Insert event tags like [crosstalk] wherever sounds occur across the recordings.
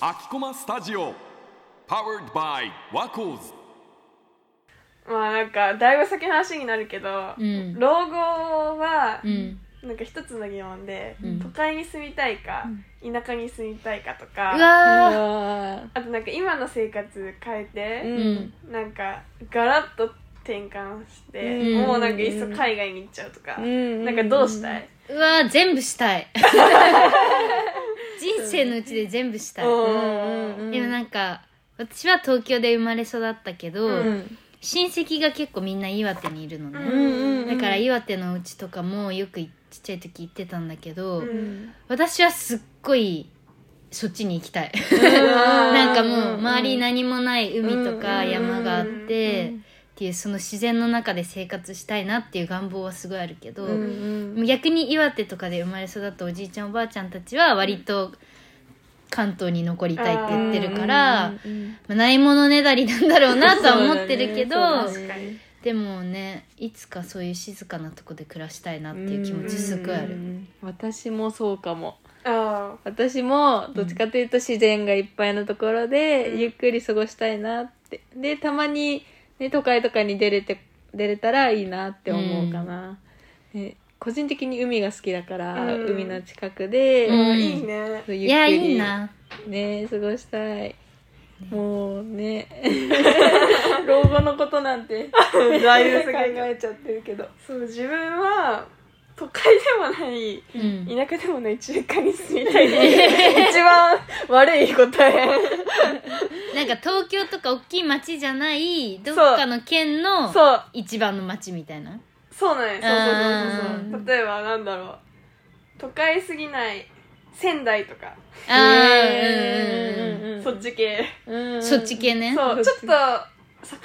秋駒スタジオ Powered by ワコーズまあなんかだいぶ先の話になるけど、うん。老後はうん。なんか一つの疑問で、うん。都会に住みたいか、田舎に住みたいかとうかわああとなんか今の生活変えて、ーうん。なんかガラッと転換して、うん。もうなんかいっそ海外に行っちゃうとか、うん。なんかどうしたい、うわー全部したい。[laughs] 人生のうちで全部したい。うんでもなんか私は東京で生まれ育ったけど、うん。親戚が結構みんな岩手にいるのね、うんだから岩手のうちとかもよくちっちゃい時行ってたんだけど、うん。私はすっごいそっちに行きたい。[laughs] なんかもう周り何もない海とか山があってっていうその自然の中で生活したいなっていう願望はすごいあるけど、逆に岩手とかで生まれ育ったおじいちゃんおばあちゃんたちは割と関東に残りたいって言ってるから、まあないものねだりなんだろうなとは思ってるけど、ねでもねいつかそういう静かなとこで暮らしたいなっていう気持ちすごいある。うん私もそうかも。あ私もどっちかというと自然がいっぱいのところでゆっくり過ごしたいなって。でたまに、ね、都会とかに出れて出れたらいいなって思うかな、ね個人的に海が好きだから、うん。海の近くで、あ、うん。いいね。そうゆっくりいやいいな。ね過ごしたい、もうね。[laughs] 老後のことなんて。だいぶ考先えちゃってるけど。そう自分は都会でもないうん。田舎でもない中華に住みたいっていう [laughs] 一番悪い答えか東京とか大きい町じゃないどっかの県のそう。一番の町みたいな？そうなんやそうそうそうそう。うそう例えばなんだろう。都会すぎない仙台とか、ああへーうんうんうん。そっち系。うん。そっち系ね。そう。ちょっと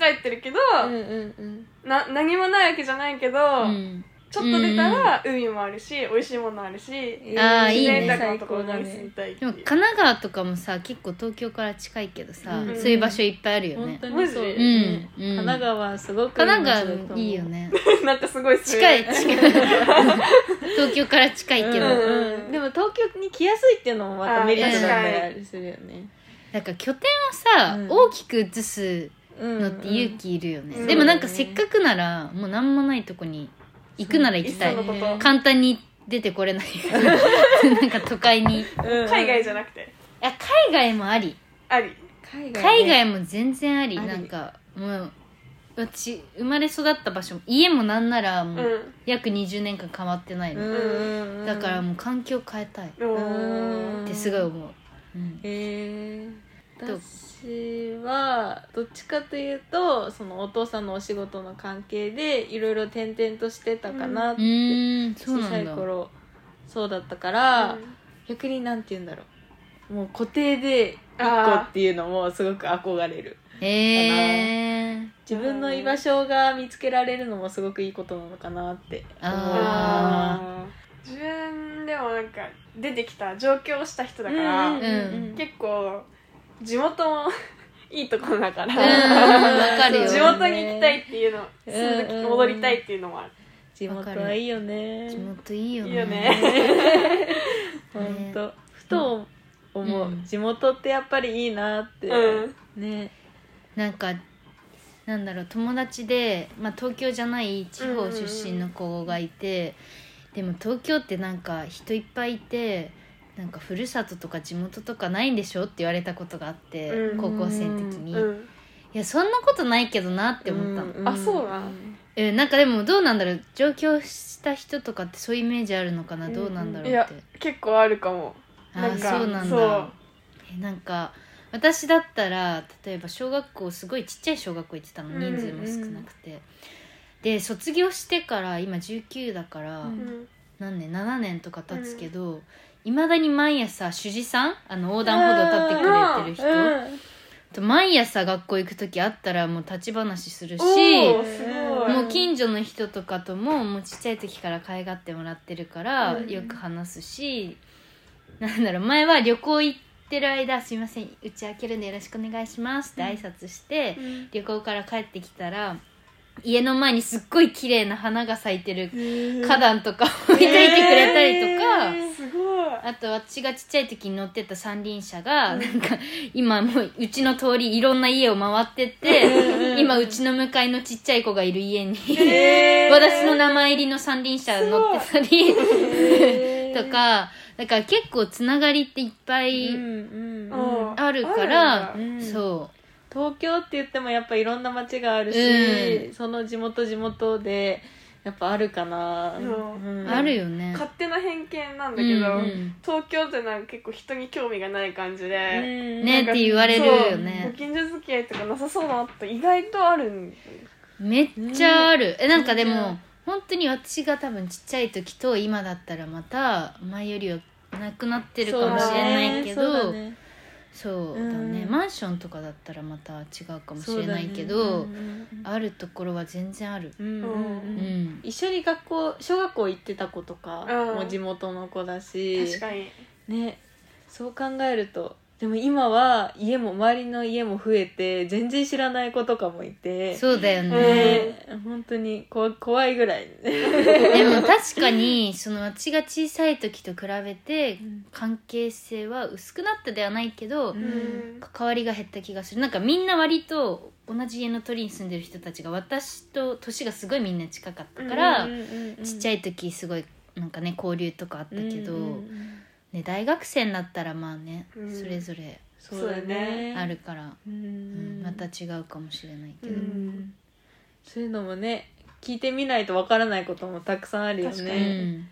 栄えてるけど、うんうんうん。な何もないわけじゃないけど、うんちょっと出たら海もあるし美味しいものあるし自あーいいね。然豊かなところに住みたいっていうでも神奈川とかもさ結構東京から近いけどさ、うん。そういう場所いっぱいあるよね。本当にそう、マジうんうん。神奈川すごく神奈いい街だと思う川いいよね。[laughs] なんかすごい近い近い。[laughs] 東京から近いけど、うんうん。でも東京に来やすいっていうのもまたメリットだったりするよね。なんか拠点をさ、うん。大きく移すののって勇気いるよね、うん。でもなんかせっかくならもう何もないとこに行くなら行きたい。いっそのこと。簡単に出てこれない。[laughs] なんか都会に。い海外じゃなくて。や海外もあり。あり。海外海外も全然あり、あり。なんかもう私生まれ育った場所家もなんならもうう約20年間変わってないの、うん。だからもう環境変えたい。ってすごい思う、うん。えー、どう私はどっちかというとそのお父さんのお仕事の関係でいろいろ転々としてたかなって、うーん小さい頃そうだったから、うん。逆になんて言うんだろう。もう固定で1個っていうのもすごく憧れる。自分の居場所が見つけられるのもすごくいいことなのかなって思う。あ自分でもなんか出てきた上京した人だから、うんうんうん。結構地元もいいところだから、うんわかるよ地元に行きたいっていうの、うん。住んで戻りたいっていうのもある、地元はいいよね。地元いいよね。いいよね。[laughs] 本当。ふと思う、うん地元ってやっぱりいいなって、うん。ね。なんかなんだろう友達で、まあ、東京じゃない地方出身の子がいて、でも東京ってなんか人いっぱいいてなんかふるさととか地元とかないんでしょって言われたことがあって、うん。高校生の時に、いうん。やそんなことないけどなって思った。の、あそうなん。えなんかでもどうなんだろう。上京した人とかってそういうイメージあるのかな、どうなんだろうって。結構あるかも。あなんかそうなんだ。えなんか私だったら例えば小学校すごいちっちゃい小学校行ってたの。うん人数も少なくて、で卒業してから今19だから、うん。うん何年7年とか経つけどいま、未だに毎朝主事さんあの横断歩道立ってくれてる人、と毎朝学校行く時あったらもう立ち話するしもう近所の人とかとももうちっちゃい時から可愛がってもらってるから、うん。よく話すしなんだろう前は旅行行ってる間「すいません打ち明けるんでよろしくお願いします」って挨拶して、うん。旅行から帰ってきたら家の前にすっごい綺麗な花が咲いてる花壇とか置いといてくれたりとか、すごいあと私がちっちゃい時に乗ってた三輪車が、なんか今もううちの通りいろんな家を回ってって、今うちの向かいのちっちゃい子がいる家に、[laughs] 私の名前入りの三輪車乗ってたり、[laughs] とか、だから結構つながりっていっぱいあるから、あるんだ。そ東京って言ってもやっぱいろんな街があるし、うん。その地元地元でやっぱあるかな、う。ん。あるよね。勝手な偏見なんだけど、うんうん。東京ってなんか結構人に興味がない感じで、うんねなんかって言われるよそうねご近所付き合いとかなさそうだなって意外とあるん。めっちゃある。え、なんかでめっちも、本当に私が多分ちっちゃい時と今だったらまた前よりはなくなってるかもしれないけそうだど、ねそうだうん。ね。マンションとかだったらまた違うかもしれないけそうだどね、あるところは全然ある。うんうんうん。一緒に学校小学校行ってた子とかうん。も地元の子だし、確かに。ね。そう考えるとでも今は家も周りの家も増えて全然知らない子とかもいて。そうだよね。ね本当にこ怖いぐらい。でも確かに、その私が小さい時と比べて、関係性は薄くなったではないけど、ん。関わりが減った気がする。なんかみんな割と同じ家の鳥に住んでる人たちが私と年がすごいみんな近かったから、ちっちゃいい時すごいなんかね交流とかあったけど、うんうんうんね、大学生になったらまあね、うん。それぞれそうだね。あるから、ううんんまた違うかもしれないけうど、ん。そういうのもね聞いてみないとわからないこともたくさんあるよ確かうねん